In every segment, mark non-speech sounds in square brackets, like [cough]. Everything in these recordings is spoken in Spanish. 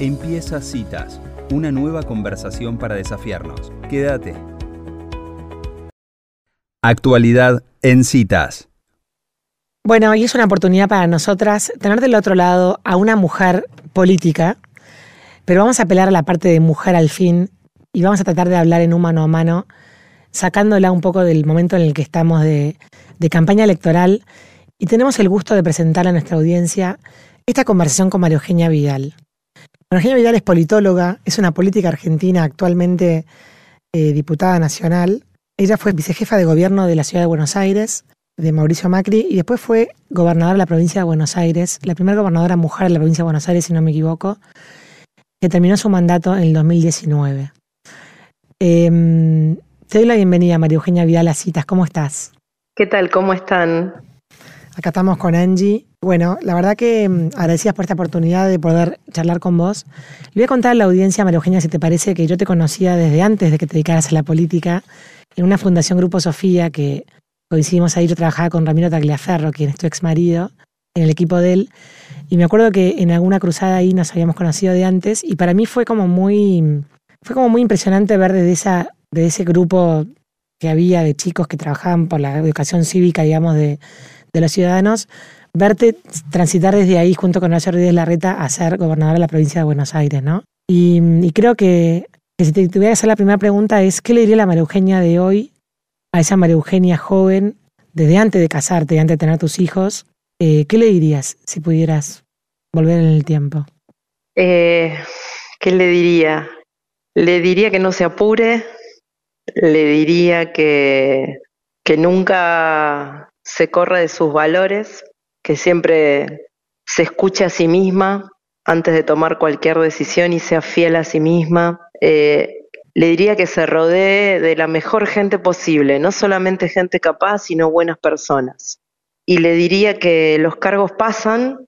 Empieza Citas, una nueva conversación para desafiarnos. Quédate. Actualidad en Citas. Bueno, hoy es una oportunidad para nosotras tener del otro lado a una mujer política, pero vamos a apelar a la parte de mujer al fin y vamos a tratar de hablar en un mano a mano, sacándola un poco del momento en el que estamos de, de campaña electoral y tenemos el gusto de presentar a nuestra audiencia esta conversación con María Eugenia Vidal. Eugenia Vidal es politóloga, es una política argentina actualmente eh, diputada nacional. Ella fue vicejefa de gobierno de la ciudad de Buenos Aires, de Mauricio Macri, y después fue gobernadora de la provincia de Buenos Aires, la primera gobernadora mujer de la provincia de Buenos Aires, si no me equivoco, que terminó su mandato en el 2019. Em, te doy la bienvenida, María Eugenia Vidal, a Citas. ¿Cómo estás? ¿Qué tal? ¿Cómo están? Acá estamos con Angie. Bueno, la verdad que mm, agradecidas por esta oportunidad de poder charlar con vos. Le voy a contar a la audiencia, María Eugenia, si te parece, que yo te conocía desde antes de que te dedicaras a la política, en una fundación Grupo Sofía, que coincidimos ahí, yo trabajaba con Ramiro Tagliaferro, quien es tu ex marido, en el equipo de él. Y me acuerdo que en alguna cruzada ahí nos habíamos conocido de antes, y para mí fue como muy, fue como muy impresionante ver desde, esa, de ese grupo que había de chicos que trabajaban por la educación cívica, digamos, de de los ciudadanos, verte transitar desde ahí junto con Horacio Rodríguez Larreta a ser gobernadora de la provincia de Buenos Aires, ¿no? Y, creo que, si te tuviera que hacer la primera pregunta es, ¿qué le diría la María Eugenia de hoy a esa María Eugenia joven, desde antes de casarte, antes de tener tus hijos? Eh, ¿Qué le dirías si pudieras volver en el tiempo? Eh, ¿Qué le diría? Le diría que no se apure, le diría que, que nunca se corre de sus valores, que siempre se escuche a sí misma antes de tomar cualquier decisión y sea fiel a sí misma. Eh, le diría que se rodee de la mejor gente posible, no solamente gente capaz, sino buenas personas. Y le diría que los cargos pasan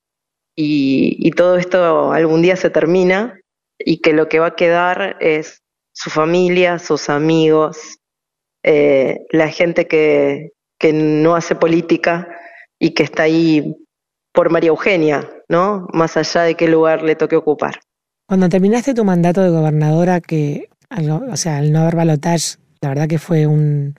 y, todo esto algún día se termina y que lo que va a quedar es su familia, sus amigos, eh, la gente que, que no hace política y que está ahí por María Eugenia, ¿no? Más allá de qué lugar le toque ocupar. Cuando terminaste tu mandato de gobernadora, que, o sea, al no haber balotage, la verdad que fue un,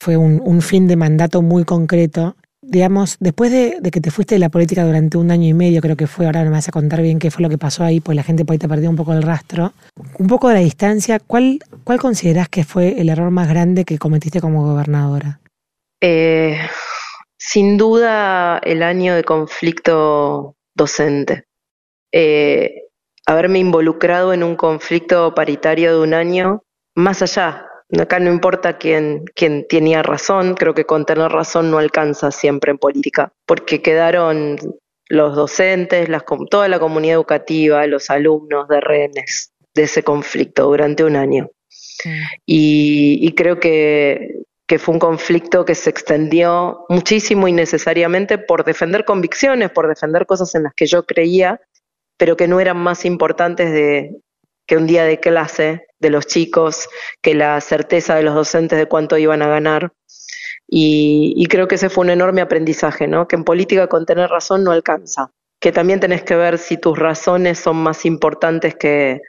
fue un, fin de mandato muy concreto. Digamos, después de, que te fuiste de la política durante un año y medio, creo que fue, ahora me vas a contar bien qué fue lo que pasó ahí, pues la gente por ahí te perdió un poco el rastro. Un poco de la distancia, ¿cuál, cuál considerás que fue el error más grande que cometiste como gobernadora? Eh, sin duda el año de conflicto docente. Eh, haberme involucrado en un conflicto paritario de un año, más allá, acá no importa quién, quién tenía razón, creo que con tener razón no alcanza siempre en política, porque quedaron los docentes, las, toda la comunidad educativa, los alumnos de rehenes de ese conflicto durante un año. y, creo que que fue un conflicto que se extendió muchísimo innecesariamente por defender convicciones, por defender cosas en las que yo creía, pero que no eran más importantes de, que un día de clase de los chicos, que la certeza de los docentes de cuánto iban a ganar. Y, creo que ese fue un enorme aprendizaje, ¿no? Que en política con tener razón no alcanza. Que también tenés que ver si tus razones son más importantes que,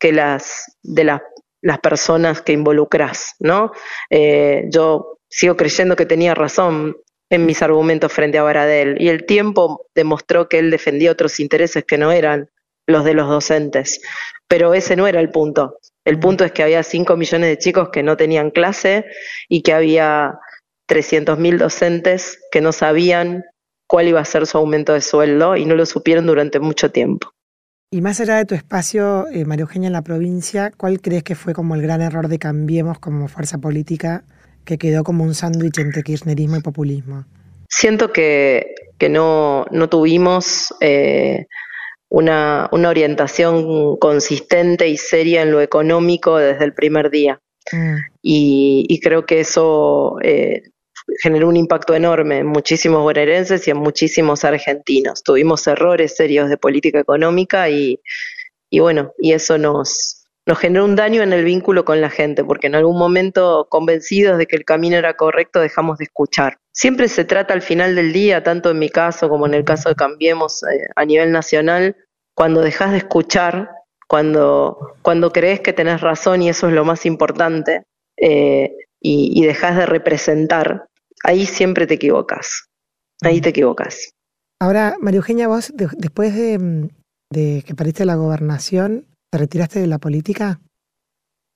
que las de las las personas que involucras, ¿no? Eh, yo sigo creyendo que tenía razón en mis argumentos frente a Baradel y el tiempo demostró que él defendía otros intereses que no eran los de los docentes, pero ese no era el punto. El punto es que había 5 millones de chicos que no tenían clase y que había 300.000 docentes que no sabían cuál iba a ser su aumento de sueldo y no lo supieron durante mucho tiempo. Y más allá de tu espacio, eh, María Eugenia, en la provincia, ¿cuál crees que fue como el gran error de Cambiemos como fuerza política que quedó como un sándwich entre kirchnerismo y populismo? Siento que, que no, no tuvimos eh, una, una, orientación consistente y seria en lo económico desde el primer día. Mm. Y, y, creo que eso eh, generó un impacto enorme en muchísimos bonaerenses y en muchísimos argentinos. Tuvimos errores serios de política económica y, y bueno, y eso nos, nos generó un daño en el vínculo con la gente, porque en algún momento, convencidos de que el camino era correcto, dejamos de escuchar. Siempre se trata al final del día, tanto en mi caso como en el caso de Cambiemos eh, a nivel nacional, cuando dejas de escuchar, cuando, cuando crees que tenés razón y eso es lo más importante, eh, y, y dejas de representar, ahí siempre te equivocas. Ahí te equivocas. Ahora, María Eugenia, vos después de, que perdiste la gobernación, ¿te retiraste de la política?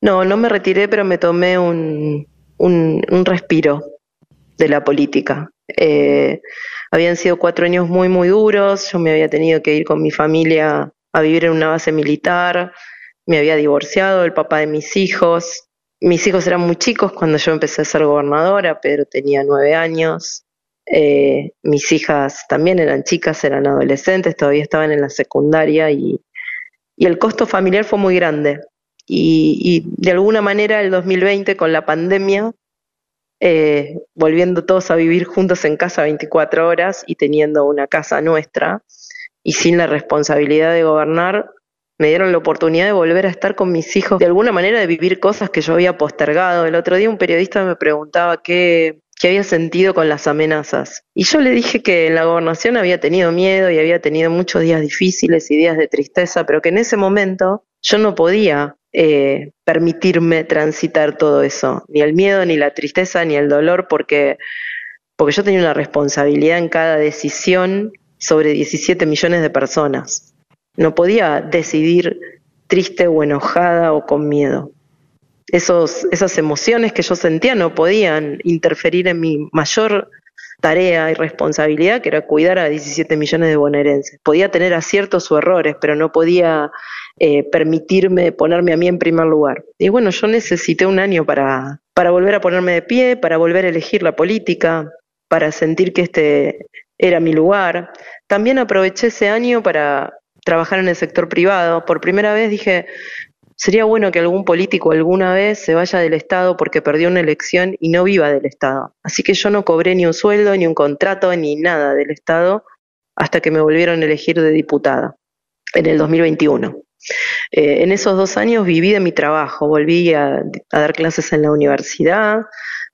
No, no me retiré, pero me tomé un, un, respiro de la política. Eh, habían sido cuatro años muy, muy duros. Yo me había tenido que ir con mi familia a vivir en una base militar. Me había divorciado el papá de mis hijos. Mis hijos eran muy chicos cuando yo empecé a ser gobernadora, pero tenía nueve años. Eh, mis hijas también eran chicas, eran adolescentes, todavía estaban en la secundaria y, el costo familiar fue muy grande. Y, de alguna manera el 2020 con la pandemia, eh, volviendo todos a vivir juntos en casa 24 horas y teniendo una casa nuestra y sin la responsabilidad de gobernar, me dieron la oportunidad de volver a estar con mis hijos, de alguna manera de vivir cosas que yo había postergado. El otro día un periodista me preguntaba qué, qué había sentido con las amenazas. Y yo le dije que en la gobernación había tenido miedo y había tenido muchos días difíciles y días de tristeza, pero que en ese momento yo no podía eh, permitirme transitar todo eso, ni el miedo, ni la tristeza, ni el dolor, porque, porque yo tenía una responsabilidad en cada decisión sobre 17 millones de personas. No podía decidir triste o enojada o con miedo. Esos, esas emociones que yo sentía no podían interferir en mi mayor tarea y responsabilidad, que era cuidar a 17 millones de bonaerenses. Podía tener aciertos o errores, pero no podía eh, permitirme ponerme a mí en primer lugar. Y bueno, yo necesité un año para, para volver a ponerme de pie, para volver a elegir la política, para sentir que este era mi lugar. También aproveché ese año para trabajar en el sector privado. Por primera vez dije, sería bueno que algún político alguna vez se vaya del Estado porque perdió una elección y no viva del Estado. Así que yo no cobré ni un sueldo, ni un contrato, ni nada del Estado hasta que me volvieron a elegir de diputada en el 2021. Eh, en esos dos años viví de mi trabajo, volví a, dar clases en la universidad,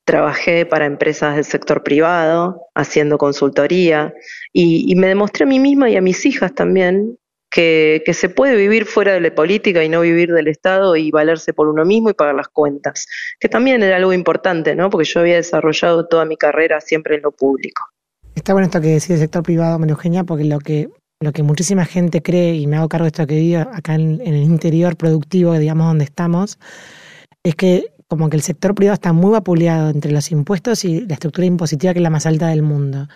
trabajé para empresas del sector privado, haciendo consultoría, y, me demostré a mí misma y a mis hijas también que, se puede vivir fuera de la política y no vivir del Estado y valerse por uno mismo y pagar las cuentas, que también era algo importante, ¿no? Porque yo había desarrollado toda mi carrera siempre en lo público. Está bueno esto que decís del sector privado, María Eugenia, porque lo que, lo que muchísima gente cree, y me hago cargo de esto que digo acá en, el interior productivo, digamos, donde estamos, es que como que el sector privado está muy vapuleado entre los impuestos y la estructura impositiva que es la más alta del mundo.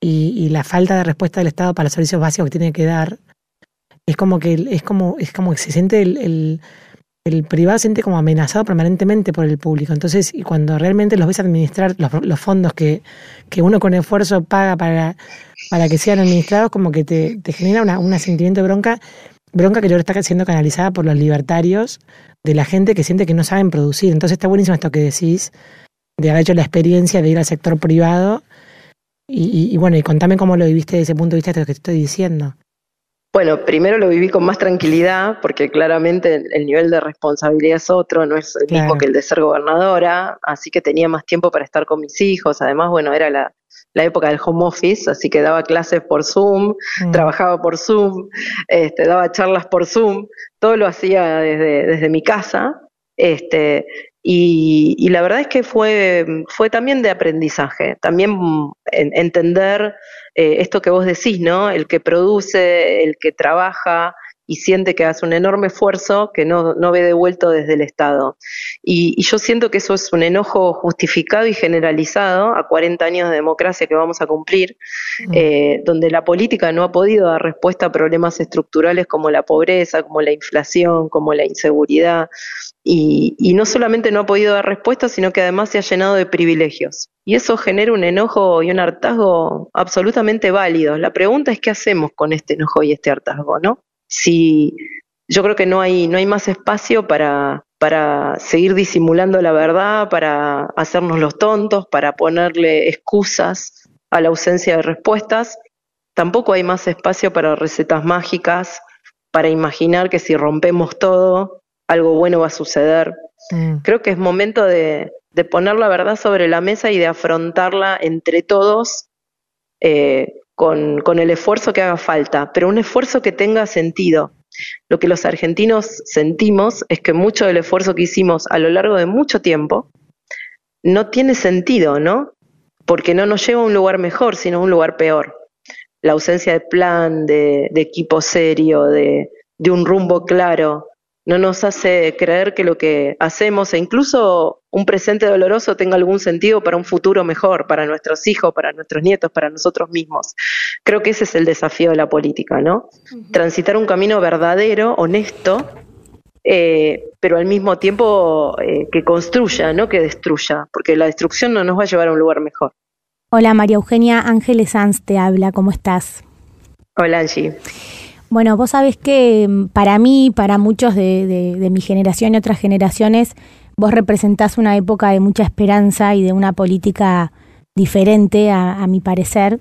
Y, la falta de respuesta del Estado para los servicios básicos que tiene que dar es como que es como, es como que se siente el, el, privado se siente como amenazado permanentemente por el público. Entonces, y cuando realmente los ves administrar los, fondos que, que, uno con esfuerzo paga para, para que sean administrados, como que te, te genera una, un sentimiento de bronca, bronca que yo está siendo canalizada por los libertarios, de la gente que siente que no saben producir. Entonces está buenísimo esto que decís, de haber hecho la experiencia de ir al sector privado. Y, y, bueno, y contame cómo lo viviste desde ese punto de vista de lo que te estoy diciendo. Bueno, primero lo viví con más tranquilidad, porque claramente el nivel de responsabilidad es otro, no es el mismo que el de ser gobernadora, así que tenía más tiempo para estar con mis hijos. Además, bueno, era la, época del home office, así que daba clases por Zoom, mm. trabajaba por Zoom, este, daba charlas por Zoom, todo lo hacía desde, desde mi casa. Este, y, la verdad es que fue, fue también de aprendizaje, también mm, entender eh, esto que vos decís, ¿no? El que produce, el que trabaja y siente que hace un enorme esfuerzo que no, no ve devuelto desde el Estado. Y, yo siento que eso es un enojo justificado y generalizado a 40 años de democracia que vamos a cumplir, mm. eh, donde la política no ha podido dar respuesta a problemas estructurales como la pobreza, como la inflación, como la inseguridad. Y, no solamente no ha podido dar respuesta, sino que además se ha llenado de privilegios. Y eso genera un enojo y un hartazgo absolutamente válidos. La pregunta es qué hacemos con este enojo y este hartazgo, ¿no? Si yo creo que no hay, no hay más espacio para, para seguir disimulando la verdad, para hacernos los tontos, para ponerle excusas a la ausencia de respuestas. Tampoco hay más espacio para recetas mágicas, para imaginar que si rompemos todo algo bueno va a suceder. Creo que es momento de, poner la verdad sobre la mesa y de afrontarla entre todos eh, con, con el esfuerzo que haga falta, pero un esfuerzo que tenga sentido. Lo que los argentinos sentimos es que mucho del esfuerzo que hicimos a lo largo de mucho tiempo no tiene sentido, ¿no? Porque no nos lleva a un lugar mejor, sino a un lugar peor. La ausencia de plan, de, equipo serio, de, de un rumbo claro, no nos hace creer que lo que hacemos e incluso un presente doloroso tenga algún sentido para un futuro mejor, para nuestros hijos, para nuestros nietos, para nosotros mismos. Creo que ese es el desafío de la política, ¿no? Transitar un camino verdadero, honesto, eh, pero al mismo tiempo eh, que construya, no que destruya, porque la destrucción no nos va a llevar a un lugar mejor. Hola María Eugenia Ángeles Sanz te habla, ¿cómo estás? Hola Angie. Bueno, vos sabés que mm, para mí, para muchos de, mi generación y otras generaciones, vos representás una época de mucha esperanza y de una política diferente, a, mi parecer.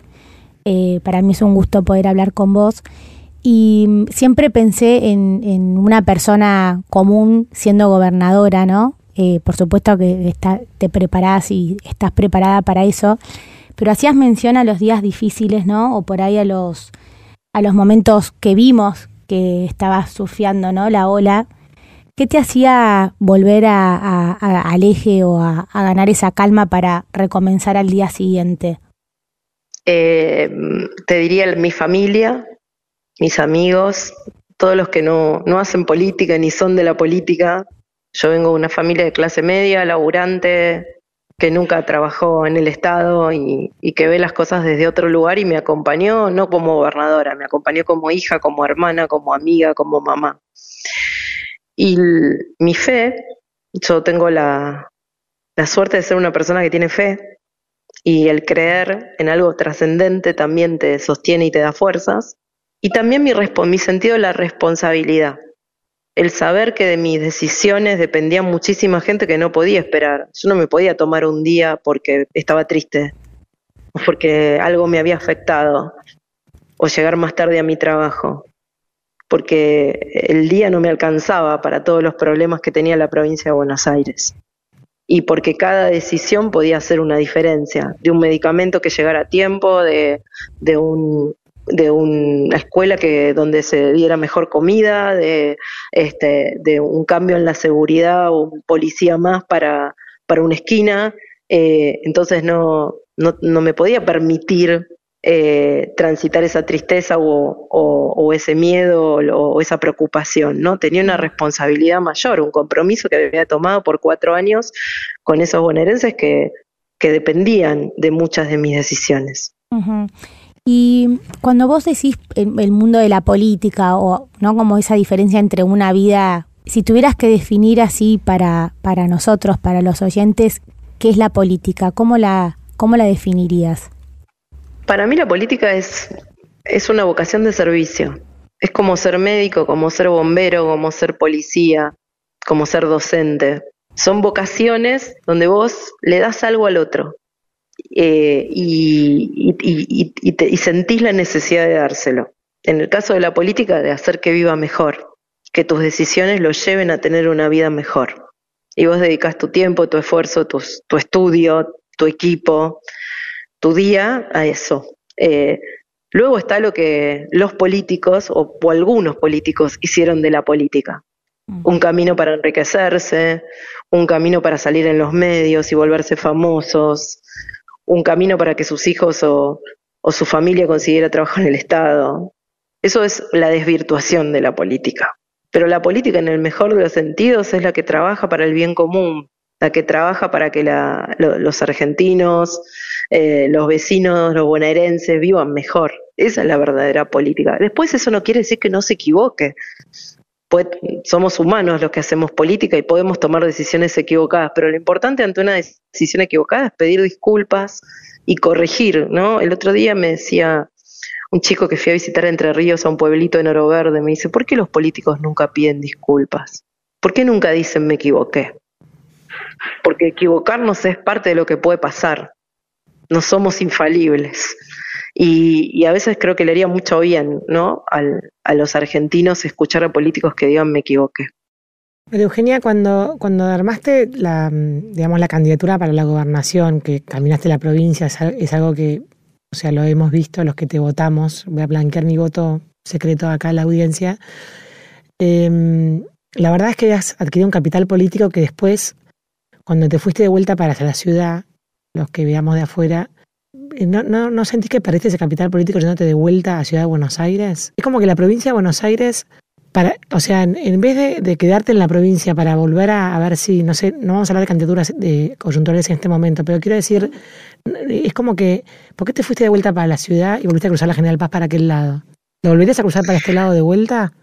Eh, para mí es un gusto poder hablar con vos. Y mm, siempre pensé en, una persona común siendo gobernadora, ¿no? Eh, por supuesto que te preparás y estás preparada para eso, pero hacías mención a los días difíciles, ¿no? O por ahí a los a los momentos que vimos que estabas surfeando ¿no? la ola, ¿qué te hacía volver a, al eje o a, ganar esa calma para recomenzar al día siguiente? Eh, te diría mi familia, mis amigos, todos los que no, no hacen política ni son de la política. Yo vengo de una familia de clase media, laburante, que nunca trabajó en el Estado y, que ve las cosas desde otro lugar y me acompañó no como gobernadora, me acompañó como hija, como hermana, como amiga, como mamá. Y mi fe, yo tengo la, suerte de ser una persona que tiene fe y el creer en algo trascendente también te sostiene y te da fuerzas. Y también mi, mi sentido de la responsabilidad el saber que de mis decisiones dependía muchísima gente que no podía esperar. Yo no me podía tomar un día porque estaba triste, o porque algo me había afectado, o llegar más tarde a mi trabajo, porque el día no me alcanzaba para todos los problemas que tenía la provincia de Buenos Aires. Y porque cada decisión podía hacer una diferencia, de un medicamento que llegara a tiempo, de, de un de una escuela que donde se diera mejor comida, de, este, de un cambio en la seguridad, un policía más para, para una esquina. Eh, entonces no, no, me podía permitir eh, transitar esa tristeza o, o, ese miedo o, esa preocupación, ¿no? Tenía una responsabilidad mayor, un compromiso que había tomado por cuatro años con esos bonaerenses que, que dependían de muchas de mis decisiones. Y cuando vos decís el, mundo de la política o no como esa diferencia entre una vida, si tuvieras que definir así para, para nosotros, para los oyentes, ¿qué es la política? ¿Cómo la, cómo la definirías? Para mí la política es, es una vocación de servicio. Es como ser médico, como ser bombero, como ser policía, como ser docente. Son vocaciones donde vos le das algo al otro. Eh, y, y, sentís la necesidad de dárselo. En el caso de la política, de hacer que viva mejor, que tus decisiones lo lleven a tener una vida mejor. Y vos dedicas tu tiempo, tu esfuerzo, tu, estudio, tu equipo, tu día a eso. Eh, luego está lo que los políticos o, o algunos políticos hicieron de la política. Mm. Un camino para enriquecerse, un camino para salir en los medios y volverse famosos, un camino para que sus hijos o, su familia consiguiera trabajo en el Estado. Eso es la desvirtuación de la política. Pero la política en el mejor de los sentidos es la que trabaja para el bien común, la que trabaja para que los argentinos, eh, los vecinos, los bonaerenses vivan mejor. Esa es la verdadera política. Después eso no quiere decir que no se equivoque somos humanos los que hacemos política y podemos tomar decisiones equivocadas, pero lo importante ante una decisión equivocada es pedir disculpas y corregir, ¿no? El otro día me decía un chico que fui a visitar Entre Ríos a un pueblito en Oro Verde, me dice, ¿por qué los políticos nunca piden disculpas? ¿Por qué nunca dicen me equivoqué? Porque equivocarnos es parte de lo que puede pasar. No somos infalibles. Y, a veces creo que le haría mucho bien ¿no? a los argentinos escuchar a políticos que digan me equivoqué. Eugenia, cuando, cuando armaste la, digamos, la candidatura para la gobernación, que caminaste la provincia, es, algo que o sea, lo hemos visto los que te votamos, voy a blanquear mi voto secreto acá a la audiencia. Em, la verdad es que has adquirido un capital político que después, cuando te fuiste de vuelta para la ciudad, los que veamos de afuera, ¿no, no, no sentís que perdiste ese capital político yéndote de vuelta a Ciudad de Buenos Aires? Es como que la provincia de Buenos Aires o sea, en, vez de, quedarte en la provincia para volver a, ver si, no sé, no vamos a hablar de candidaturas de coyunturales en este momento, pero quiero decir, es como que, ¿por qué te fuiste de vuelta para la ciudad y volviste a cruzar la General Paz para aquel lado? ¿Lo volverías a cruzar para este lado de vuelta?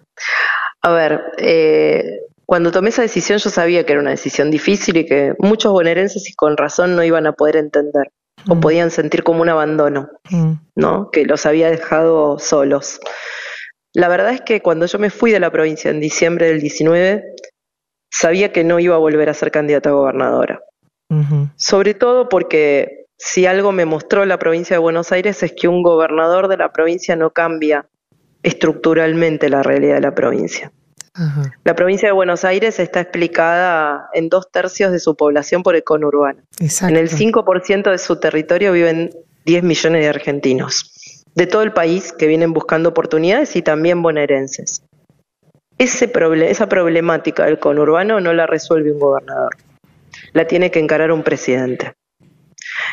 A ver, eh, cuando tomé esa decisión yo sabía que era una decisión difícil y que muchos bonaerenses y con razón no iban a poder entender o mm. podían sentir como un abandono, mm. ¿no? Que los había dejado solos. La verdad es que cuando yo me fui de la provincia en diciembre del 19, sabía que no iba a volver a ser candidata a gobernadora. Sobre todo porque si algo me mostró la provincia de Buenos Aires es que un gobernador de la provincia no cambia estructuralmente la realidad de la provincia. La provincia de Buenos Aires está explicada en dos tercios de su población por el conurbano. En el 5% de su territorio viven 10 millones de argentinos de todo el país que vienen buscando oportunidades y también bonaerenses. Ese esa problemática del conurbano no la resuelve un gobernador, la tiene que encarar un presidente.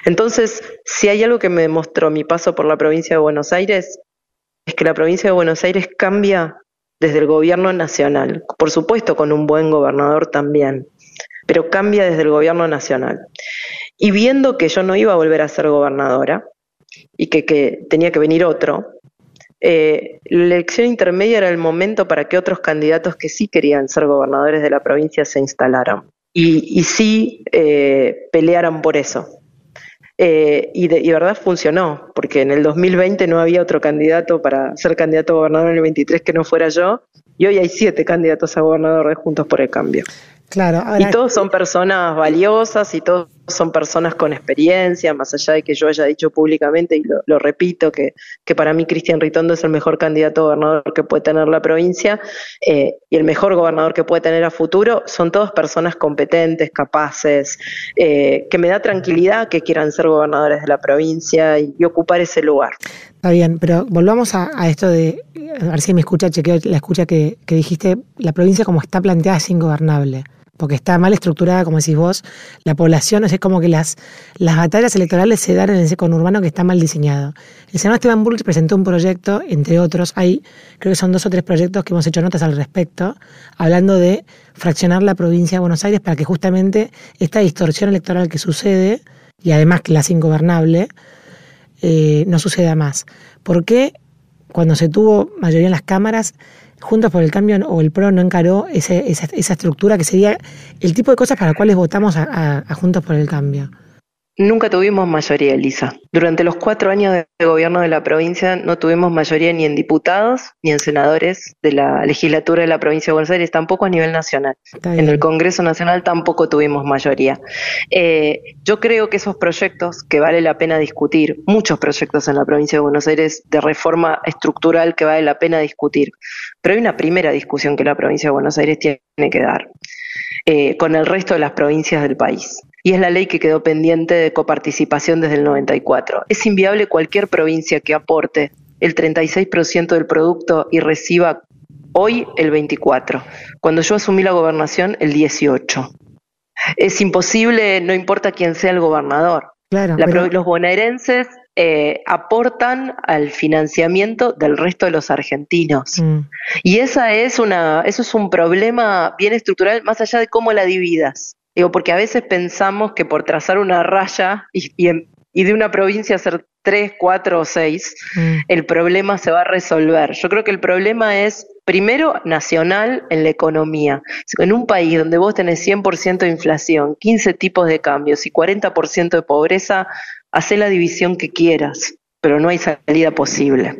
Entonces, si hay algo que me demostró mi paso por la provincia de Buenos Aires, es que la provincia de Buenos Aires cambia desde el gobierno nacional, por supuesto con un buen gobernador también, pero cambia desde el gobierno nacional. Y viendo que yo no iba a volver a ser gobernadora, y que, tenía que venir otro, eh, la elección intermedia era el momento para que otros candidatos que sí querían ser gobernadores de la provincia se instalaran y, sí eh, pelearan por eso. Eh, y, de, y verdad funcionó, porque en el 2020 no había otro candidato para ser candidato a gobernador en el 23 que no fuera yo, y hoy hay siete candidatos a gobernador de Juntos por el Cambio. Claro, y todos son personas valiosas y todos son personas con experiencia, más allá de que yo haya dicho públicamente, y lo, repito, que, que, para mí Cristian Ritondo es el mejor candidato a gobernador que puede tener la provincia eh, y el mejor gobernador que puede tener a futuro, son todas personas competentes, capaces, eh, que me da tranquilidad que quieran ser gobernadores de la provincia y, ocupar ese lugar. Está bien, pero volvamos a, esto de, a ver si me escucha, chequeo la escucha que, que dijiste, la provincia como está planteada es ingobernable porque está mal estructurada, como decís vos, la población, es como que las, las batallas electorales se dan en ese conurbano que está mal diseñado. El senador Esteban Burrich presentó un proyecto, entre otros, hay, creo que son dos o tres proyectos que hemos hecho notas al respecto, hablando de fraccionar la provincia de Buenos Aires para que justamente esta distorsión electoral que sucede, y además que la hace ingobernable, eh, no suceda más. ¿Por qué cuando se tuvo mayoría en las cámaras Juntos por el Cambio o el PRO no encaró esa, esa, estructura que sería el tipo de cosas para las cuales votamos a Juntos por el Cambio. Nunca tuvimos mayoría, Elisa. Durante los cuatro años de gobierno de la provincia no tuvimos mayoría ni en diputados ni en senadores de la legislatura de la provincia de Buenos Aires, tampoco a nivel nacional. En el Congreso Nacional tampoco tuvimos mayoría. Eh, yo creo que esos proyectos que vale la pena discutir, muchos proyectos en la provincia de Buenos Aires de reforma estructural que vale la pena discutir, pero hay una primera discusión que la provincia de Buenos Aires tiene que dar eh, con el resto de las provincias del país y es la ley que quedó pendiente de coparticipación desde el 94. Es inviable cualquier provincia que aporte el 36% del producto y reciba hoy el 24%. Cuando yo asumí la gobernación, el 18%. Es imposible, no importa quién sea el gobernador. Los bonaerenses eh, aportan al financiamiento del resto de los argentinos. Mm. Y esa es una, eso es un problema bien estructural, más allá de cómo la dividas. Digo, porque a veces pensamos que por trazar una raya y, y, de una provincia hacer tres, cuatro o seis, mm. el problema se va a resolver. Yo creo que el problema es, primero, nacional en la economía. En un país donde vos tenés 100% de inflación, 15 tipos de cambios y 40% de pobreza, hace la división que quieras pero no hay salida posible.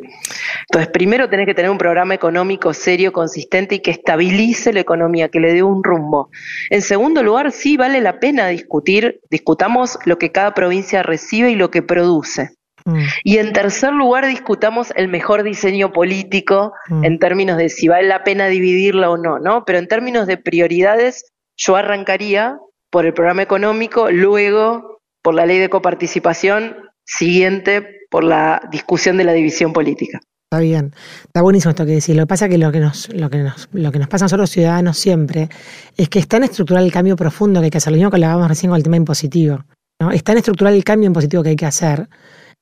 Entonces, primero tenés que tener un programa económico serio, consistente y que estabilice la economía, que le dé un rumbo. En segundo lugar, sí vale la pena discutir, discutamos lo que cada provincia recibe y lo que produce. Mm. Y en tercer lugar, discutamos el mejor diseño político mm. en términos de si vale la pena dividirla o no, ¿no? Pero en términos de prioridades, yo arrancaría por el programa económico, luego por la ley de coparticipación siguiente por la discusión de la división política. Está bien, está buenísimo esto que decís. Lo que pasa es que lo que nos, lo que nos, lo que nos pasa a nosotros ciudadanos siempre es que es tan estructural el cambio profundo que hay que hacer. Lo mismo que hablábamos recién con el tema impositivo. ¿no? Es tan estructural el cambio impositivo que hay que hacer.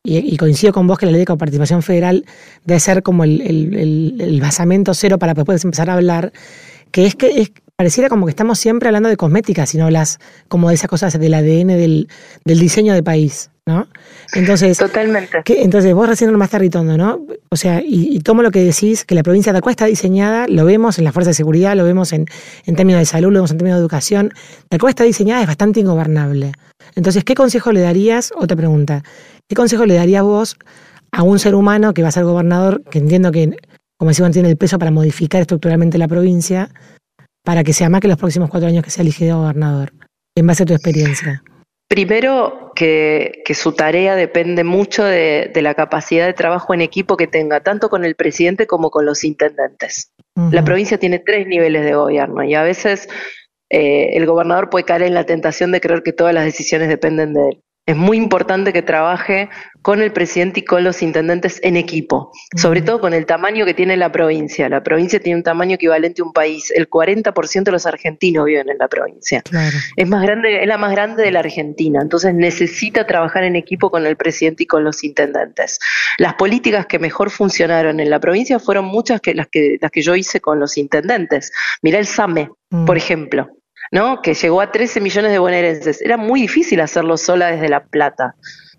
Y, coincido con vos que la ley de coparticipación federal debe ser como el, el, basamento cero para después empezar a hablar, que es que es, pareciera como que estamos siempre hablando de cosmética, sino las, como de esas cosas del ADN del, del diseño de país. ¿no? Entonces, Totalmente. entonces vos recién nomás ritondo, ¿no? O sea, y, tomo lo que decís, que la provincia de cual está diseñada, lo vemos en la fuerza de seguridad, lo vemos en, en términos de salud, lo vemos en términos de educación, cual está diseñada es bastante ingobernable. Entonces, ¿qué consejo le darías? Otra pregunta, ¿qué consejo le darías vos a un ser humano que va a ser gobernador, que entiendo que, como decimos, tiene el peso para modificar estructuralmente la provincia, para que sea más que los próximos cuatro años que sea elegido gobernador, en base a tu experiencia? Primero, que, su tarea depende mucho de, la capacidad de trabajo en equipo que tenga, tanto con el presidente como con los intendentes. La provincia tiene tres niveles de gobierno y a veces eh, el gobernador puede caer en la tentación de creer que todas las decisiones dependen de él es muy importante que trabaje con el presidente y con los intendentes en equipo, sobre todo con el tamaño que tiene la provincia. La provincia tiene un tamaño equivalente a un país. El 40% de los argentinos viven en la provincia. Es más grande, es la más grande de la Argentina. Entonces necesita trabajar en equipo con el presidente y con los intendentes. Las políticas que mejor funcionaron en la provincia fueron muchas que las que las que yo hice con los intendentes. Mirá el SAME, por ejemplo. ¿No? que llegó a 13 millones de bonaerenses. Era muy difícil hacerlo sola desde La Plata.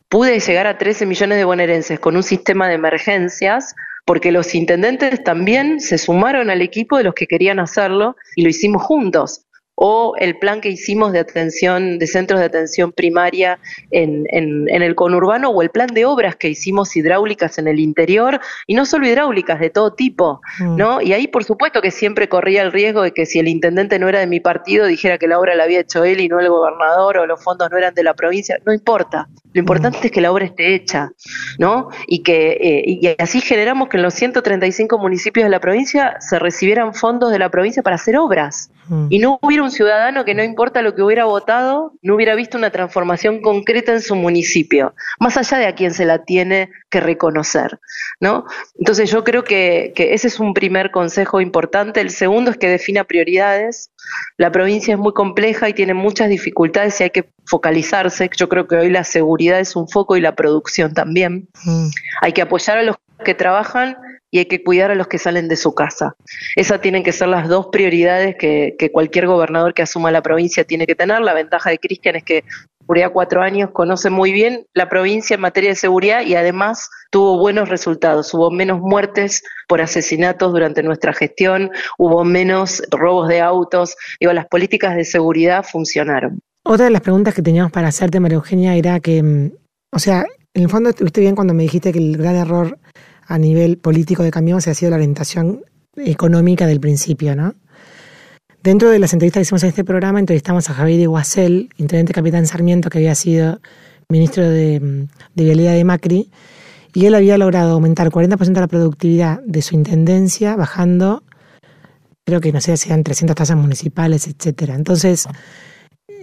Pude llegar a 13 millones de bonaerenses con un sistema de emergencias porque los intendentes también se sumaron al equipo de los que querían hacerlo y lo hicimos juntos o el plan que hicimos de atención, de centros de atención primaria en, en, el conurbano, o el plan de obras que hicimos hidráulicas en el interior, y no solo hidráulicas, de todo tipo, mm. ¿no? Y ahí, por supuesto, que siempre corría el riesgo de que si el intendente no era de mi partido, dijera que la obra la había hecho él y no el gobernador, o los fondos no eran de la provincia, no importa. Lo importante mm. es que la obra esté hecha, ¿no? Y que eh, y así generamos que en los 135 municipios de la provincia se recibieran fondos de la provincia para hacer obras. Mm. Y no hubiera un ciudadano que no importa lo que hubiera votado, no hubiera visto una transformación concreta en su municipio, más allá de a quién se la tiene que reconocer, ¿no? Entonces yo creo que, que ese es un primer consejo importante. El segundo es que defina prioridades. La provincia es muy compleja y tiene muchas dificultades y hay que focalizarse. Yo creo que hoy la seguridad es un foco y la producción también. Mm. Hay que apoyar a los que trabajan y hay que cuidar a los que salen de su casa. Esas tienen que ser las dos prioridades que, cualquier gobernador que asuma la provincia tiene que tener. La ventaja de Cristian es que seguridad cuatro años conoce muy bien la provincia en materia de seguridad y además tuvo buenos resultados. Hubo menos muertes por asesinatos durante nuestra gestión, hubo menos robos de autos. Digo, las políticas de seguridad funcionaron. Otra de las preguntas que teníamos para hacerte, María Eugenia, era que, mm, o sea, en el fondo estuviste bien cuando me dijiste que el gran error a nivel político de Cambiemos ha sido la orientación económica del principio, ¿no? Dentro de las entrevistas que hicimos en este programa, entrevistamos a Javier Iguacel, intendente capitán Sarmiento, que había sido ministro de, Vialidad de Macri, y él había logrado aumentar 40% la productividad de su intendencia, bajando, creo que no sé, sean 300 tasas municipales, etcétera. Entonces,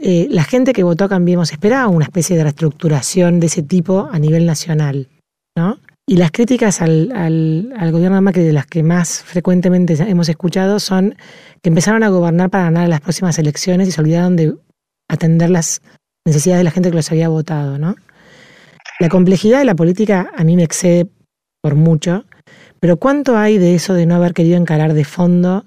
eh, la gente que votó a Cambiemos esperaba una especie de reestructuración de ese tipo a nivel nacional, ¿no? Y las críticas al, al, gobierno de Macri, de las que más frecuentemente hemos escuchado, son que empezaron a gobernar para ganar las próximas elecciones y se olvidaron de atender las necesidades de la gente que los había votado, ¿no? La complejidad de la política a mí me excede por mucho, pero ¿cuánto hay de eso de no haber querido encarar de fondo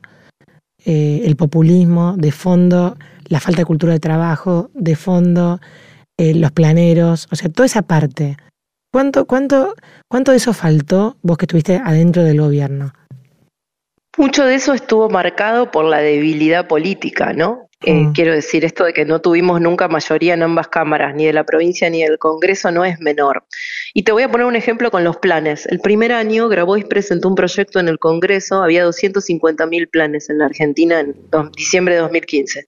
eh, el populismo, de fondo la falta de cultura de trabajo, de fondo eh, los planeros, o sea, toda esa parte? ¿Cuánto, cuánto, ¿Cuánto de eso faltó vos que estuviste adentro del gobierno? Mucho de eso estuvo marcado por la debilidad política, ¿no? Eh, mm. quiero decir, esto de que no tuvimos nunca mayoría en ambas cámaras, ni de la provincia ni del Congreso, no es menor. Y te voy a poner un ejemplo con los planes. El primer año Grabois presentó un proyecto en el Congreso, había 250 mil planes en la Argentina en diciembre de 2015.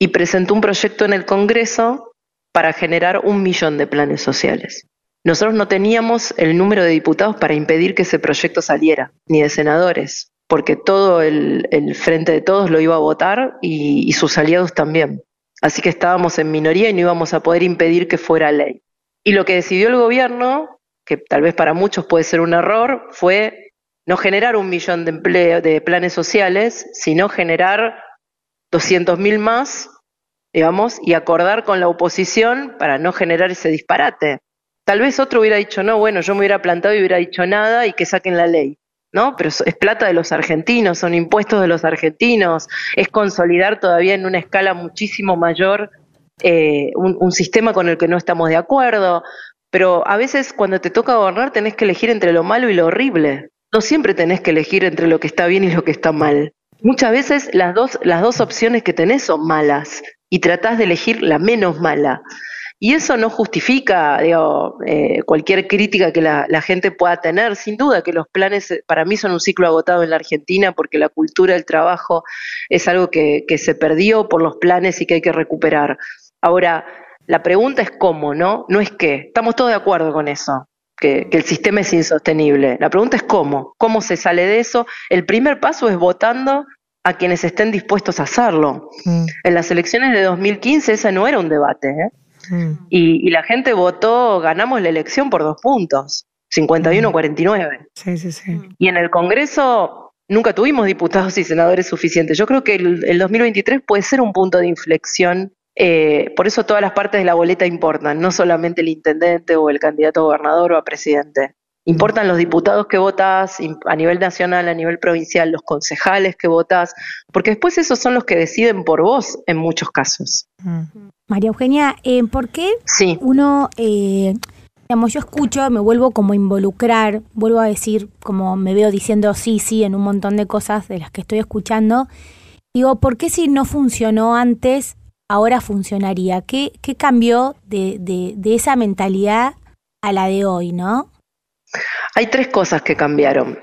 Y presentó un proyecto en el Congreso para generar un millón de planes sociales. Nosotros no teníamos el número de diputados para impedir que ese proyecto saliera, ni de senadores, porque todo el, frente de todos lo iba a votar y, sus aliados también. Así que estábamos en minoría y no íbamos a poder impedir que fuera ley. Y lo que decidió el gobierno, que tal vez para muchos puede ser un error, fue no generar un millón de, empleo, de planes sociales, sino generar 200.000 más, digamos, y acordar con la oposición para no generar ese disparate. Tal vez otro hubiera dicho, no, bueno, yo me hubiera plantado y hubiera dicho nada y que saquen la ley. ¿no? Pero es plata de los argentinos, son impuestos de los argentinos, es consolidar todavía en una escala muchísimo mayor eh, un, sistema con el que no estamos de acuerdo. Pero a veces cuando te toca gobernar tenés que elegir entre lo malo y lo horrible. No siempre tenés que elegir entre lo que está bien y lo que está mal. Muchas veces las dos, las dos opciones que tenés son malas y tratás de elegir la menos mala. Y eso no justifica digo, eh, cualquier crítica que la, gente pueda tener. Sin duda que los planes eh, para mí son un ciclo agotado en la Argentina porque la cultura del trabajo es algo que, se perdió por los planes y que hay que recuperar. Ahora, la pregunta es cómo, ¿no? No es qué. Estamos todos de acuerdo con eso. Que, el sistema es insostenible. La pregunta es cómo, cómo se sale de eso. El primer paso es votando a quienes estén dispuestos a hacerlo. Mm. En las elecciones de 2015 ese no era un debate. ¿eh? Mm. Y, la gente votó, ganamos la elección por dos puntos, 51-49. Mm. Sí, sí, sí. Y en el Congreso nunca tuvimos diputados y senadores suficientes. Yo creo que el, 2023 puede ser un punto de inflexión. Eh, por eso todas las partes de la boleta importan, no solamente el intendente o el candidato a gobernador o a presidente. Importan los diputados que votas a nivel nacional, a nivel provincial, los concejales que votas, porque después esos son los que deciden por vos en muchos casos. María Eugenia, eh, ¿por qué uno, eh, digamos, yo escucho, me vuelvo como a involucrar, vuelvo a decir, como me veo diciendo sí, sí en un montón de cosas de las que estoy escuchando, digo, ¿por qué si no funcionó antes, ahora funcionaría? ¿Qué, qué cambió de, de, de esa mentalidad a la de hoy, no? Hay tres cosas que cambiaron.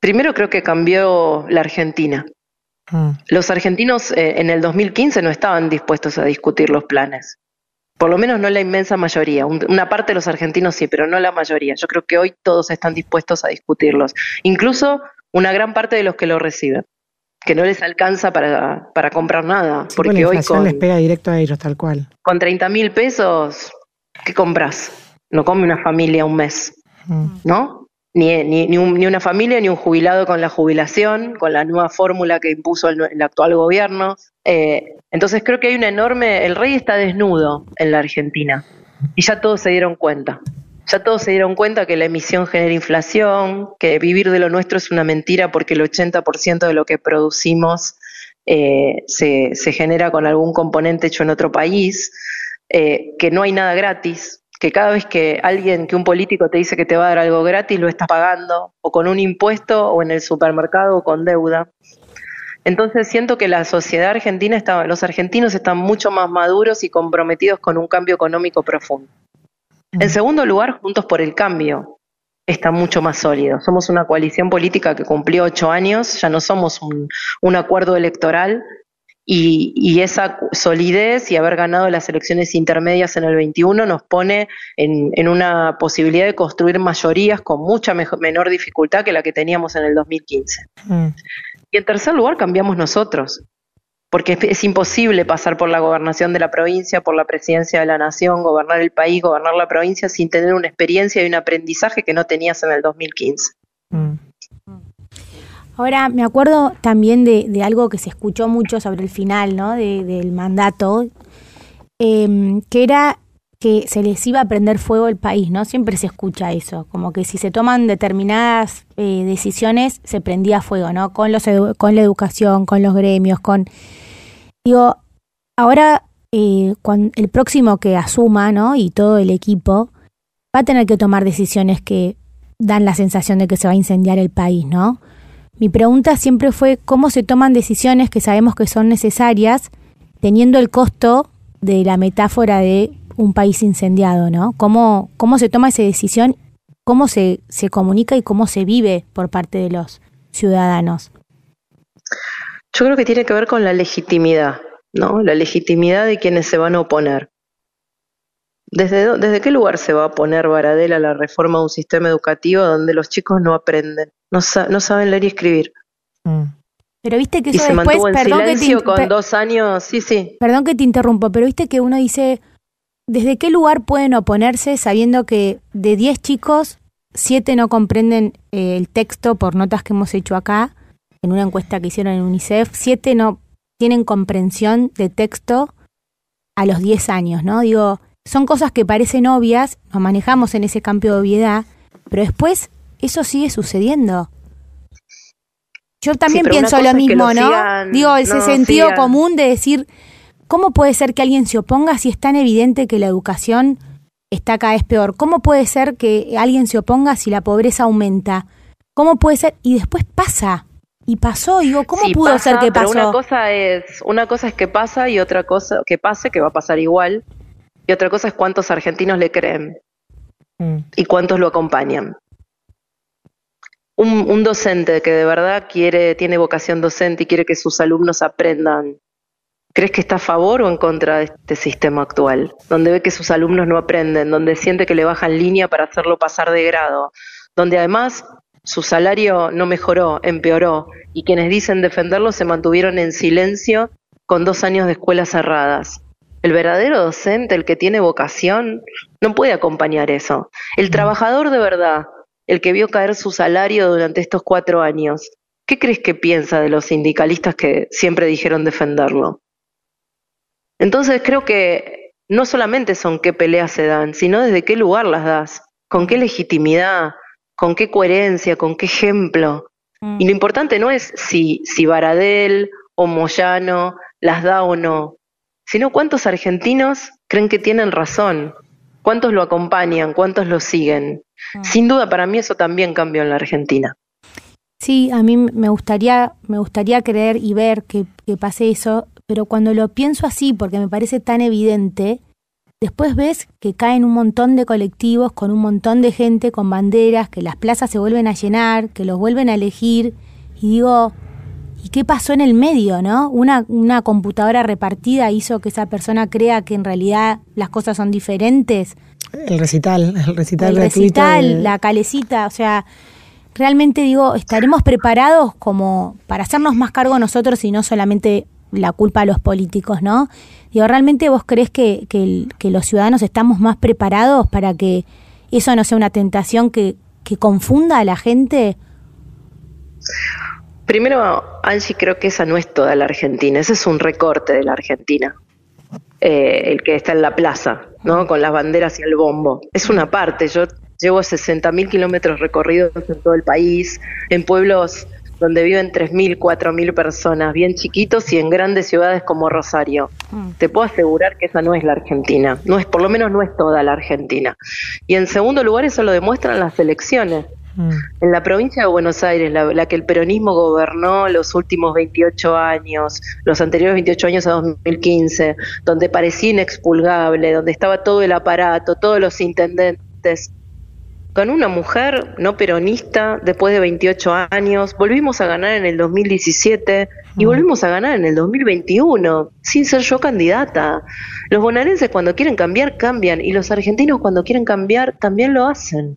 Primero creo que cambió la Argentina. Mm. Los argentinos eh, en el 2015 no estaban dispuestos a discutir los planes. Por lo menos no la inmensa mayoría. una parte de los argentinos sí, pero no la mayoría. Yo creo que hoy todos están dispuestos a discutirlos. Incluso una gran parte de los que lo reciben, que no les alcanza para, para comprar nada. porque la hoy con, les pega directo a ellos, tal cual. Con 30 mil pesos, ¿qué compras? No come una familia un mes. ¿No? ni, ni, ni, una familia ni un jubilado con la jubilación, con la nueva fórmula que impuso el, actual gobierno. Eh, entonces creo que hay una enorme, el rey está desnudo en la Argentina y ya todos se dieron cuenta. Ya todos se dieron cuenta que la emisión genera inflación, que vivir de lo nuestro es una mentira porque el 80% de lo que producimos eh, se, se, genera con algún componente hecho en otro país, eh, que no hay nada gratis, que cada vez que alguien, que un político te dice que te va a dar algo gratis, lo estás pagando, o con un impuesto, o en el supermercado, o con deuda. Entonces siento que la sociedad argentina, está, los argentinos están mucho más maduros y comprometidos con un cambio económico profundo. En segundo lugar, Juntos por el Cambio está mucho más sólido. Somos una coalición política que cumplió ocho años, ya no somos un, un acuerdo electoral, y, esa solidez y haber ganado las elecciones intermedias en el 21 nos pone en, una posibilidad de construir mayorías con mucha menor dificultad que la que teníamos en el 2015. Mm. Y en tercer lugar, cambiamos nosotros, porque es, imposible pasar por la gobernación de la provincia, por la presidencia de la nación, gobernar el país, gobernar la provincia sin tener una experiencia y un aprendizaje que no tenías en el 2015. Ahora, me acuerdo también de, algo que se escuchó mucho sobre el final ¿no? del mandato, em, que era que se les iba a prender fuego el país, ¿no? Siempre se escucha eso, como que si se toman determinadas eh, decisiones se prendía fuego, ¿no? Con, los con la educación, con los gremios, con... Digo, ahora eh, el próximo que asuma, ¿no? Y todo el equipo va a tener que tomar decisiones que dan la sensación de que se va a incendiar el país, ¿no? Mi pregunta siempre fue cómo se toman decisiones que sabemos que son necesarias teniendo el costo de la metáfora de un país incendiado, ¿no? ¿Cómo, cómo se toma esa decisión? ¿Cómo se, se comunica y cómo se vive por parte de los ciudadanos? Yo creo que tiene que ver con la legitimidad, ¿no? La legitimidad de quienes se van a oponer. ¿Desde, ¿Desde qué lugar se va a poner Baradel a la reforma de un sistema educativo donde los chicos no aprenden? No, no saben leer y escribir. Mm. Pero viste que eso y se mantuvo en silencio con dos años, sí, sí. Perdón que te interrumpo, pero viste que uno dice, ¿desde qué lugar pueden oponerse sabiendo que de 10 chicos, 7 no comprenden eh, el texto por notas que hemos hecho acá, en una encuesta que hicieron en UNICEF, 7 no tienen comprensión de texto a los 10 años, ¿no? Digo, son cosas que parecen obvias, nos manejamos en ese campo de obviedad, pero después eso sigue sucediendo. Yo también pienso lo mismo, ¿no? Digo, ese sentido común de decir, ¿cómo puede ser que alguien se oponga si es tan evidente que la educación está cada vez peor? ¿Cómo puede ser que alguien se oponga si la pobreza aumenta? ¿Cómo puede ser? Y después pasa. Y pasó, digo, ¿cómo pudo ser que pasó? una cosa es, una cosa es que pasa y otra cosa que pase, que va a pasar igual, y otra cosa es cuántos argentinos le creen mm. y cuántos lo acompañan un, docente que de verdad quiere, tiene vocación docente y quiere que sus alumnos aprendan, ¿crees que está a favor o en contra de este sistema actual? Donde ve que sus alumnos no aprenden, donde siente que le bajan línea para hacerlo pasar de grado, donde además su salario no mejoró, empeoró, y quienes dicen defenderlo se mantuvieron en silencio con dos años de escuelas cerradas. El verdadero docente, el que tiene vocación, no puede acompañar eso. El trabajador de verdad, el que vio caer su salario durante estos cuatro años, ¿qué crees que piensa de los sindicalistas que siempre dijeron defenderlo? Entonces creo que no solamente son qué peleas se dan, sino desde qué lugar las das, con qué legitimidad, con qué coherencia, con qué ejemplo. Y lo mm. importante no es si, si Baradel o Moyano las da o no, sino cuántos argentinos creen que tienen razón, cuántos lo acompañan, cuántos lo siguen. Mm. Sin duda, para mí eso también cambió en la Argentina. Sí, a mí me gustaría, me gustaría creer y ver que, que pase eso, pero cuando lo pienso así, porque me parece tan evidente, después ves que caen un montón de colectivos con un montón de gente con banderas, que las plazas se vuelven a llenar, que los vuelven a elegir, y digo, ¿y qué pasó en el medio, no? Una, una computadora repartida hizo que esa persona crea que en realidad las cosas son diferentes. El recital, el recital El recital, la calecita, o sea, realmente digo, estaremos preparados como para hacernos más cargo nosotros y no solamente la culpa a los políticos, ¿no? Digo, ¿realmente vos crees que, que, los ciudadanos estamos más preparados para que eso no sea una tentación que, que confunda a la gente? Primero, Angie, creo que esa no es toda la Argentina, ese es un recorte de la Argentina. Eh, el que está en la plaza, ¿no? Con las banderas y el bombo. Es una parte, yo llevo 60.000 kilómetros recorridos en todo el país, en pueblos donde viven 3.000, 4.000 personas, bien chiquitos y en grandes ciudades como Rosario. Mm. Te puedo asegurar que esa no es la Argentina, no es, por lo menos no es toda la Argentina. Y en segundo lugar, eso lo demuestran las elecciones. Mm. En la provincia de Buenos Aires, la, que el peronismo gobernó los últimos 28 años, los anteriores 28 años a 2015, donde parecía inexpulgable, donde estaba todo el aparato, todos los intendentes, con una mujer no peronista después de 28 años, volvimos a ganar en el 2017 y volvimos a ganar en el 2021, sin ser yo candidata. Los bonaerenses cuando quieren cambiar, cambian, y los argentinos cuando quieren cambiar, también lo hacen.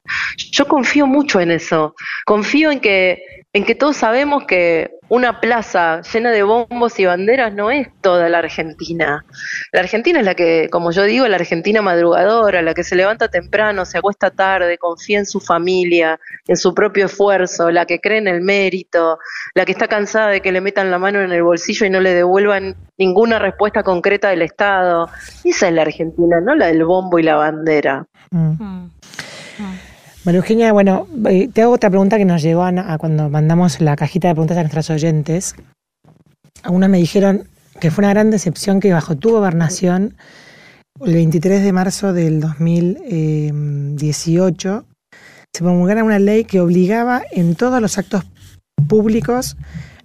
Yo confío mucho en eso. Confío en que, en que todos sabemos que una plaza llena de bombos y banderas no es toda la Argentina. La Argentina es la que, como yo digo, la Argentina madrugadora, la que se levanta temprano, se acuesta tarde, confía en su familia, en su propio esfuerzo, la que cree en el mérito, la que está cansada de que le metan la mano en el bolsillo y no le devuelvan ninguna respuesta concreta del Estado. Esa es la Argentina, no la del bombo y la bandera. Mm. María Eugenia, bueno, eh, te hago otra pregunta que nos llegó a, cuando mandamos la cajita de preguntas a nuestros oyentes. Algunas me dijeron que fue una gran decepción que bajo tu gobernación, el 23 de marzo del 2018, se promulgara una ley que obligaba en todos los actos públicos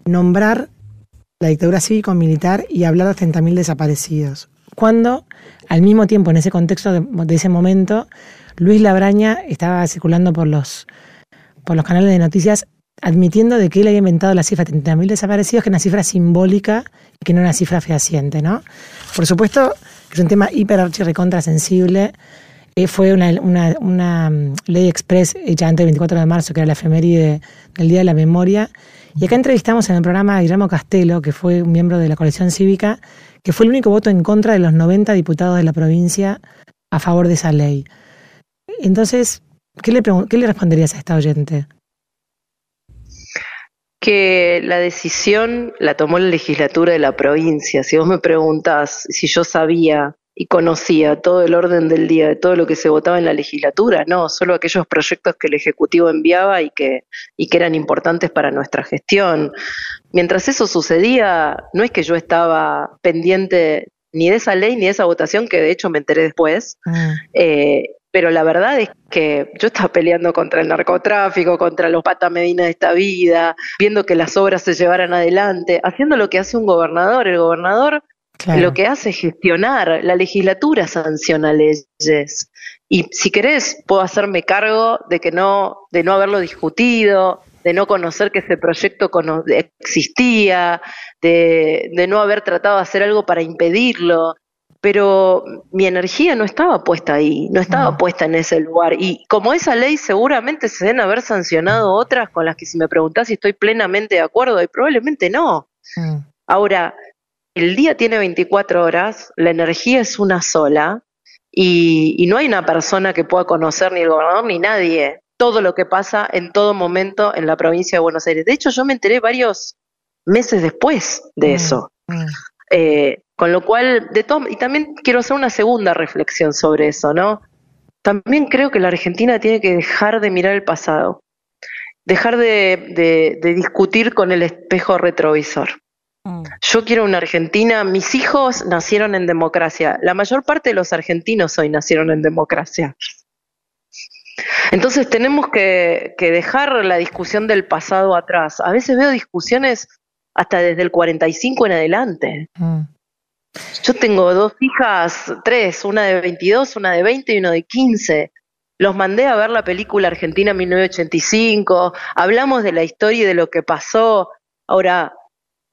nombrar la dictadura cívico-militar y hablar de 30.000 desaparecidos. Cuando, al mismo tiempo, en ese contexto de ese momento, Luis Labraña estaba circulando por los, por los canales de noticias admitiendo de que él había inventado la cifra de 30.000 desaparecidos, que es una cifra simbólica y que no es una cifra fehaciente, ¿no? Por supuesto, es un tema hiper recontra sensible. Eh, fue una, una, mm, ley express hecha antes del 24 de marzo, que era la efeméride del Día de la Memoria. Y acá entrevistamos en el programa a Guillermo Castelo, que fue un miembro de la coalición cívica, que fue el único voto en contra de los 90 diputados de la provincia a favor de esa ley. Entonces, ¿qué le, qué le responderías a esta oyente? que la decisión la tomó la legislatura de la provincia. Si vos me preguntás si yo sabía y conocía todo el orden del día de todo lo que se votaba en la legislatura, no, solo aquellos proyectos que el Ejecutivo enviaba y que, y que eran importantes para nuestra gestión. Mientras eso sucedía, no es que yo estaba pendiente ni de esa ley ni de esa votación, que de hecho me enteré después, ah. eh, pero la verdad es que yo estaba peleando contra el narcotráfico, contra los patas medina de esta vida, viendo que las obras se llevaran adelante, haciendo lo que hace un gobernador. El gobernador lo que hace es gestionar, la legislatura sanciona leyes. Y si querés, puedo hacerme cargo de que no, de no haberlo discutido, de no conocer que ese proyecto existía, de, de no haber tratado de hacer algo para impedirlo pero mi energía no estaba puesta ahí, no estaba puesta en ese lugar. Y como esa ley seguramente se deben haber sancionado otras con las que si me preguntás si estoy plenamente de acuerdo, y probablemente no. Ahora, el día tiene 24 horas, la energía es una sola, y, y no hay una persona que pueda conocer ni el gobernador ni nadie todo lo que pasa en todo momento en la provincia de Buenos Aires. De hecho, yo me enteré varios meses después de eso. Eh, con lo cual, de todo, y también quiero hacer una segunda reflexión sobre eso, ¿no? También creo que la Argentina tiene que dejar de mirar el pasado, dejar de, discutir con el espejo retrovisor. Mm. Yo quiero una Argentina, mis hijos nacieron en democracia, la mayor parte de los argentinos hoy nacieron en democracia. Entonces tenemos que, dejar la discusión del pasado atrás. A veces veo discusiones hasta desde el 45 en adelante. Mm. Yo tengo dos hijas, tres, una de 22, una de 20 y una de 15. Los mandé a ver la película Argentina 1985, hablamos de la historia y de lo que pasó. Ahora,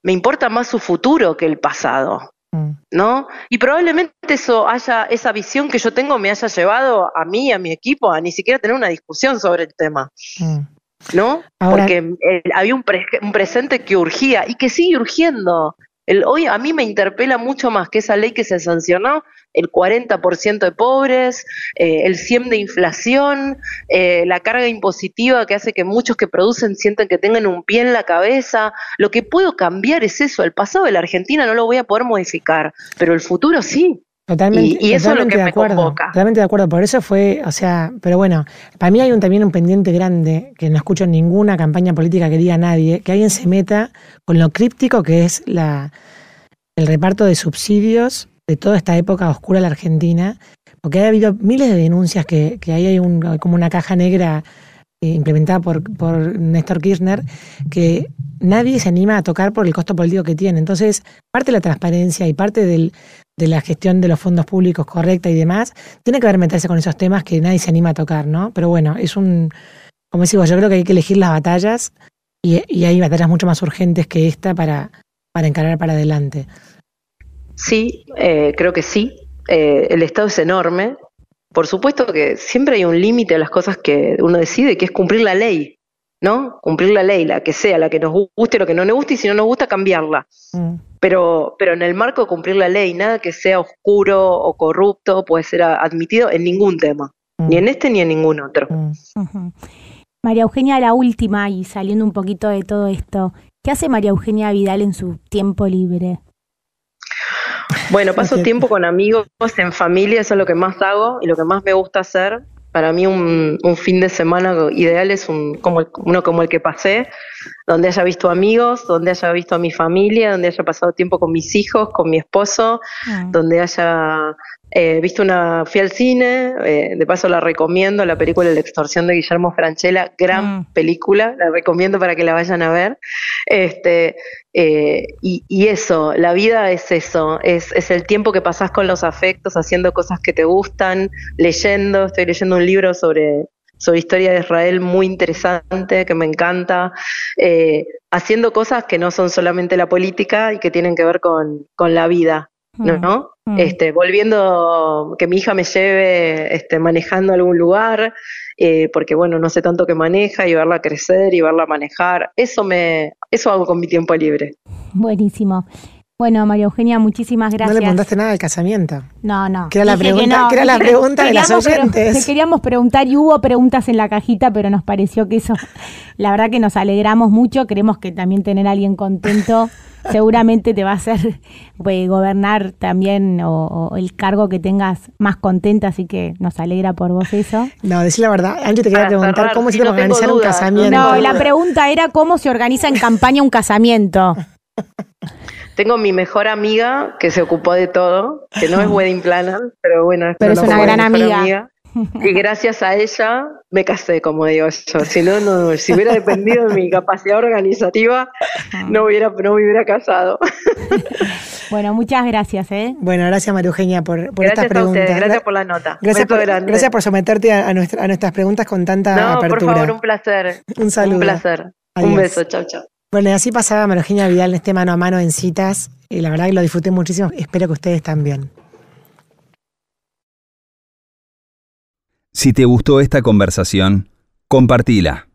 me importa más su futuro que el pasado, mm. ¿no? Y probablemente eso haya, esa visión que yo tengo me haya llevado a mí, a mi equipo, a ni siquiera tener una discusión sobre el tema. Mm. ¿No? Porque eh, había un, un presente que urgía y que sigue urgiendo hoy a mí me interpela mucho más que esa ley que se sancionó, el 40% de pobres, eh, el 100 de inflación, eh, la carga impositiva que hace que muchos que producen sientan que tengan un pie en la cabeza. Lo que puedo cambiar es eso. El pasado de la Argentina no lo voy a poder modificar, pero el futuro sí. Totalmente, y, eso es lo que de acuerdo, Totalmente de acuerdo, por eso fue, o sea, pero bueno, para mí hay un, también un pendiente grande, que no escucho en ninguna campaña política que diga nadie, que alguien se meta con lo críptico que es la, el reparto de subsidios de toda esta época oscura de la Argentina, porque ha habido miles de denuncias que, que ahí hay un, como una caja negra eh, implementada por, por Néstor Kirchner, que nadie se anima a tocar por el costo político que tiene. Entonces, parte de la transparencia y parte del, de la gestión de los fondos públicos correcta y demás, tiene que ver meterse con esos temas que nadie se anima a tocar, ¿no? Pero bueno, es un, como digo, yo creo que hay que elegir las batallas y, y hay batallas mucho más urgentes que esta para, para encarar para adelante. Sí, eh, creo que sí. Eh, el Estado es enorme. Por supuesto que siempre hay un límite a las cosas que uno decide, que es cumplir la ley. ¿No? Cumplir la ley, la que sea, la que nos guste, lo que no nos guste, y si no nos gusta, cambiarla. Mm. Pero, pero en el marco de cumplir la ley, nada que sea oscuro o corrupto puede ser admitido en ningún tema, mm. ni en este ni en ningún otro. Mm. María Eugenia, la última, y saliendo un poquito de todo esto, ¿qué hace María Eugenia Vidal en su tiempo libre? Bueno, paso [laughs] tiempo con amigos, en familia, eso es lo que más hago y lo que más me gusta hacer. Para mí un, fin de semana ideal es un, como uno como el que pasé, donde haya visto amigos, donde haya visto a mi familia, donde haya pasado tiempo con mis hijos, con mi esposo, ah. donde haya eh, visto una, fui al cine, eh, de paso la recomiendo, la película La extorsión de Guillermo Franchella, gran ah. película, la recomiendo para que la vayan a ver. Este, eh, y, eso, la vida es eso, es, es el tiempo que pasás con los afectos, haciendo cosas que te gustan, leyendo, estoy leyendo un libro sobre, sobre historia de Israel muy interesante, que me encanta, haciendo cosas que no son solamente la política y que tienen que ver con, con la vida. ¿no? Mm. Este, volviendo, que mi hija me lleve este, manejando a algún lugar, eh, porque bueno, no sé tanto que maneja, y verla crecer y verla manejar, eso me, eso hago con mi tiempo libre. Buenísimo. Bueno, María Eugenia, muchísimas gracias. No le preguntaste nada del casamiento. No, no. Que era la Dije que pregunta, no. que era la pregunta de las oyentes. Te queríamos preguntar y hubo preguntas en la cajita, pero nos pareció que eso, la verdad que nos alegramos mucho. Queremos que también tener a alguien contento seguramente te va a hacer pues, gobernar también o, o el cargo que tengas más contenta, así que nos alegra por vos eso. No, decir la verdad. Angie te quería Para preguntar cerrar, cómo sí, hiciste no organizar un casamiento. No, la pregunta era cómo se organiza en campaña un casamiento. [laughs] Tengo mi mejor amiga que se ocupó de todo, que no es [laughs] wedding planner, pero bueno, Pero es una gran amiga. Y gracias a ella me casé, como digo yo. Si no, no si hubiera dependido de mi capacidad organizativa, no hubiera, no me hubiera casado. Bueno, muchas gracias, ¿eh? Bueno, gracias María Eugenia por, por estas gracias a preguntas. ustedes, gracias Gra- por la nota. Gracias por, gracias por someterte a, a nuestra- a nuestras preguntas con tanta No, por apertura. favor, un placer. Un saludo. Un placer. Adiós. Un beso, chao, chao. Bueno, y así pasaba María Eugenia Vidal en este mano a mano en citas. Y la verdad que lo disfruté muchísimo. Espero que ustedes también. Si te gustó esta conversación, compartila.